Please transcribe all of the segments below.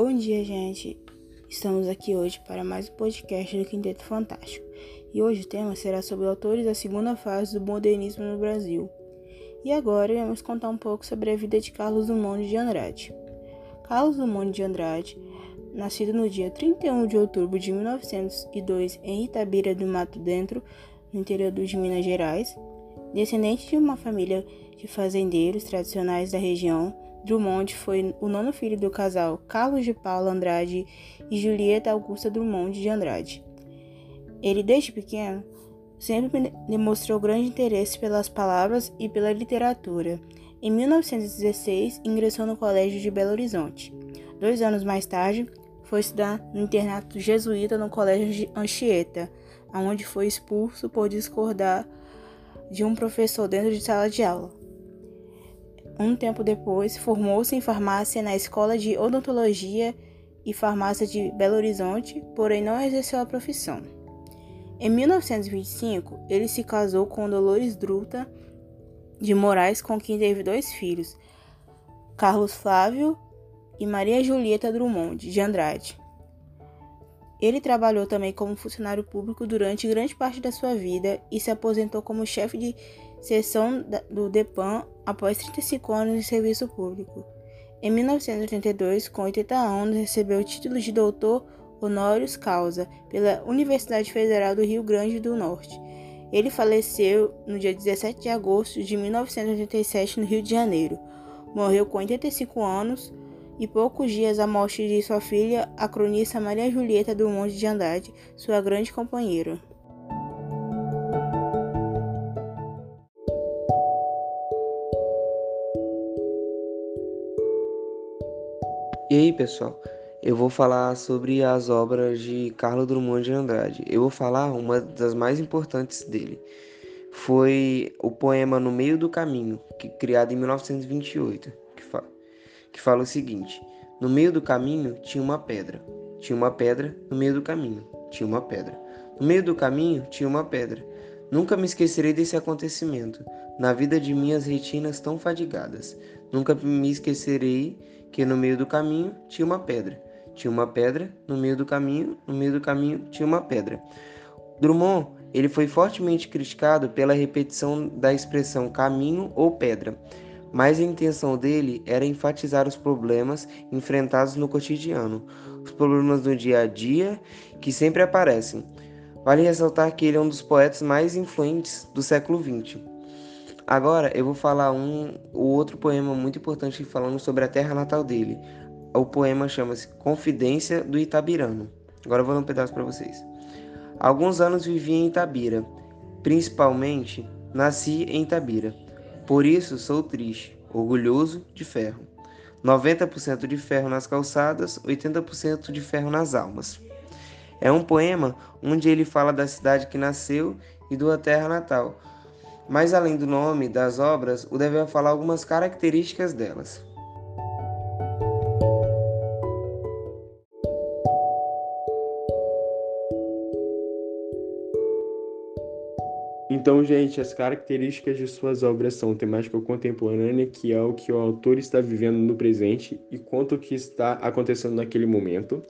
Bom dia, gente. Estamos aqui hoje para mais um podcast do Quinteto Fantástico. E hoje o tema será sobre autores da segunda fase do modernismo no Brasil. E agora vamos contar um pouco sobre a vida de Carlos Drummond de Andrade. Carlos Drummond de Andrade, nascido no dia 31 de outubro de 1902 em Itabira do Mato Dentro, no interior de Minas Gerais, descendente de uma família de fazendeiros tradicionais da região, Drummond foi o nono filho do casal Carlos de Paula Andrade e Julieta Augusta Drummond de Andrade. Ele, desde pequeno, sempre demonstrou grande interesse pelas palavras e pela literatura. Em 1916, ingressou no Colégio de Belo Horizonte. Dois anos mais tarde, foi estudar no internato jesuíta no Colégio de Anchieta, onde foi expulso por discordar de um professor dentro de sala de aula. Um tempo depois, formou-se em farmácia na Escola de Odontologia e Farmácia de Belo Horizonte, porém não exerceu a profissão. Em 1925, ele se casou com Dolores Druta de Moraes, com quem teve dois filhos, Carlos Flávio e Maria Julieta Drummond de Andrade. Ele trabalhou também como funcionário público durante grande parte da sua vida e se aposentou como chefe de seção do DEPAN após 35 anos de serviço público. Em 1982, com 80 anos, recebeu o título de doutor honoris causa pela Universidade Federal do Rio Grande do Norte. Ele faleceu no dia 17 de agosto de 1987 no Rio de Janeiro. Morreu com 85 anos e poucos dias à morte de sua filha, a cronista Maria Julieta do Monte de Andrade, sua grande companheira. E aí, pessoal? Eu vou falar sobre as obras de Carlos Drummond de Andrade. Eu vou falar uma das mais importantes dele. Foi o poema No Meio do Caminho, que criado em 1928 que fala o seguinte: No meio do caminho tinha uma pedra. Tinha uma pedra no meio do caminho. Tinha uma pedra. No meio do caminho tinha uma pedra. Nunca me esquecerei desse acontecimento, na vida de minhas retinas tão fadigadas. Nunca me esquecerei que no meio do caminho tinha uma pedra. Tinha uma pedra no meio do caminho, no meio do caminho tinha uma pedra. Drummond, ele foi fortemente criticado pela repetição da expressão caminho ou pedra mas a intenção dele era enfatizar os problemas enfrentados no cotidiano, os problemas do dia a dia que sempre aparecem. Vale ressaltar que ele é um dos poetas mais influentes do século XX. Agora eu vou falar um o outro poema muito importante falando sobre a terra natal dele. O poema chama-se Confidência do Itabirano. Agora eu vou dar um pedaço para vocês. Alguns anos vivi em Itabira, principalmente nasci em Itabira. Por isso sou triste, orgulhoso de ferro. 90% de ferro nas calçadas, 80% de ferro nas almas. É um poema onde ele fala da cidade que nasceu e da terra natal. Mas além do nome das obras, o deve falar algumas características delas. Então, gente, as características de suas obras são temática contemporânea, que é o que o autor está vivendo no presente e quanto que está acontecendo naquele momento.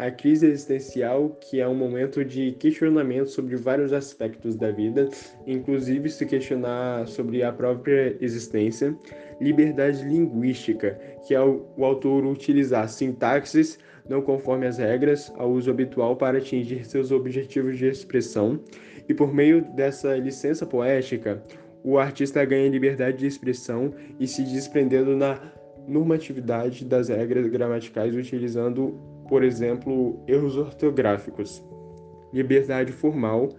A crise existencial, que é um momento de questionamento sobre vários aspectos da vida, inclusive se questionar sobre a própria existência. Liberdade linguística, que é o, o autor utilizar sintaxes não conforme as regras ao uso habitual para atingir seus objetivos de expressão e por meio dessa licença poética, o artista ganha liberdade de expressão e se desprendendo na normatividade das regras gramaticais, utilizando, por exemplo, erros ortográficos. Liberdade formal,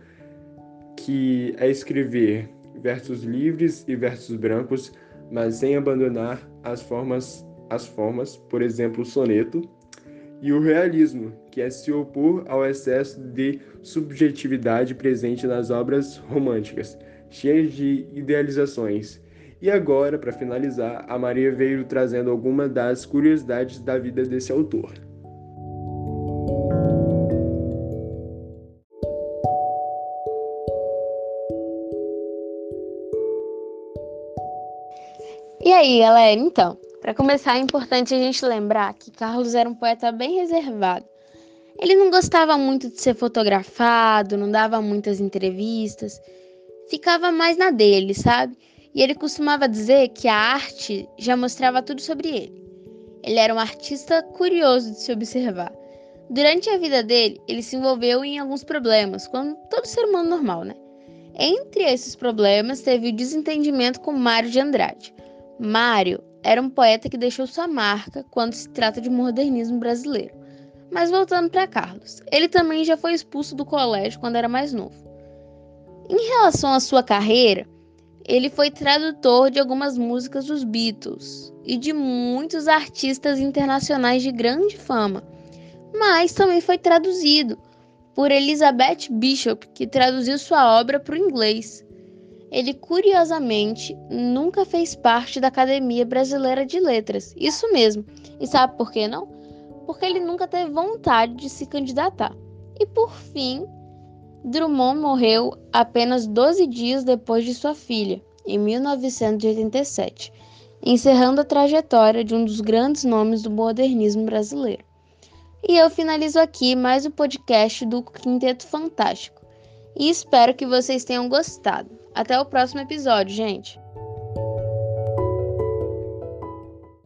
que é escrever versos livres e versos brancos, mas sem abandonar as formas, as formas, por exemplo, soneto, e o realismo, que é se opor ao excesso de subjetividade presente nas obras românticas, cheias de idealizações. E agora, para finalizar, a Maria veio trazendo algumas das curiosidades da vida desse autor. E aí, galera, então, Para começar, é importante a gente lembrar que Carlos era um poeta bem reservado. Ele não gostava muito de ser fotografado, não dava muitas entrevistas, ficava mais na dele, sabe? E ele costumava dizer que a arte já mostrava tudo sobre ele. Ele era um artista curioso de se observar. Durante a vida dele, ele se envolveu em alguns problemas, como todo ser humano normal, né? Entre esses problemas, teve o desentendimento com Mário de Andrade. Mário era um poeta que deixou sua marca quando se trata de modernismo brasileiro. Mas voltando para Carlos, ele também já foi expulso do colégio quando era mais novo. Em relação à sua carreira, ele foi tradutor de algumas músicas dos Beatles e de muitos artistas internacionais de grande fama, mas também foi traduzido por Elizabeth Bishop, que traduziu sua obra para o inglês. Ele, curiosamente, nunca fez parte da Academia Brasileira de Letras. Isso mesmo. E sabe por que não? Porque ele nunca teve vontade de se candidatar. E por fim, Drummond morreu apenas 12 dias depois de sua filha, em 1987, encerrando a trajetória de um dos grandes nomes do modernismo brasileiro. E eu finalizo aqui mais o podcast do Quinteto Fantástico. E espero que vocês tenham gostado. Até o próximo episódio, gente!